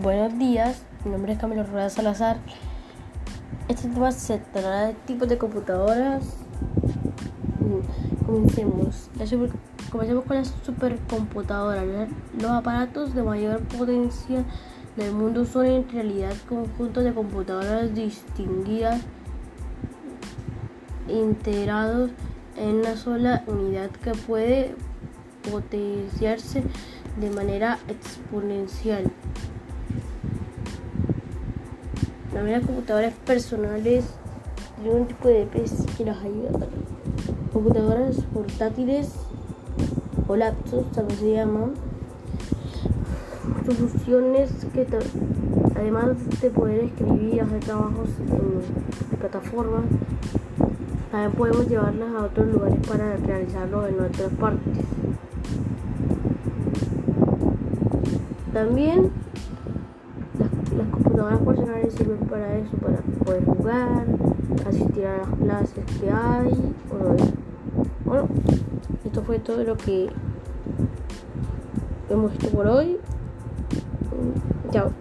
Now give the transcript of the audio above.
Buenos días, mi nombre es Camilo Rueda Salazar. Este tema se tratará de tipos de computadoras. Mm, comencemos. Comencemos con las supercomputadoras. Los aparatos de mayor potencia del mundo son en realidad conjuntos de computadoras distinguidas integrados en una sola unidad que puede potenciarse de manera exponencial. Las computadoras personales de un tipo de PC que las ayuda. Computadoras portátiles o laptops también se llaman. Soluciones que además de poder escribir y hacer trabajos en plataformas, también podemos llevarlas a otros lugares para realizarlo en otras partes. También las, computadoras personales sirven para eso, para poder jugar, asistir a las clases que hay, o eso. Bueno, esto fue todo lo que hemos hecho por hoy. Chao.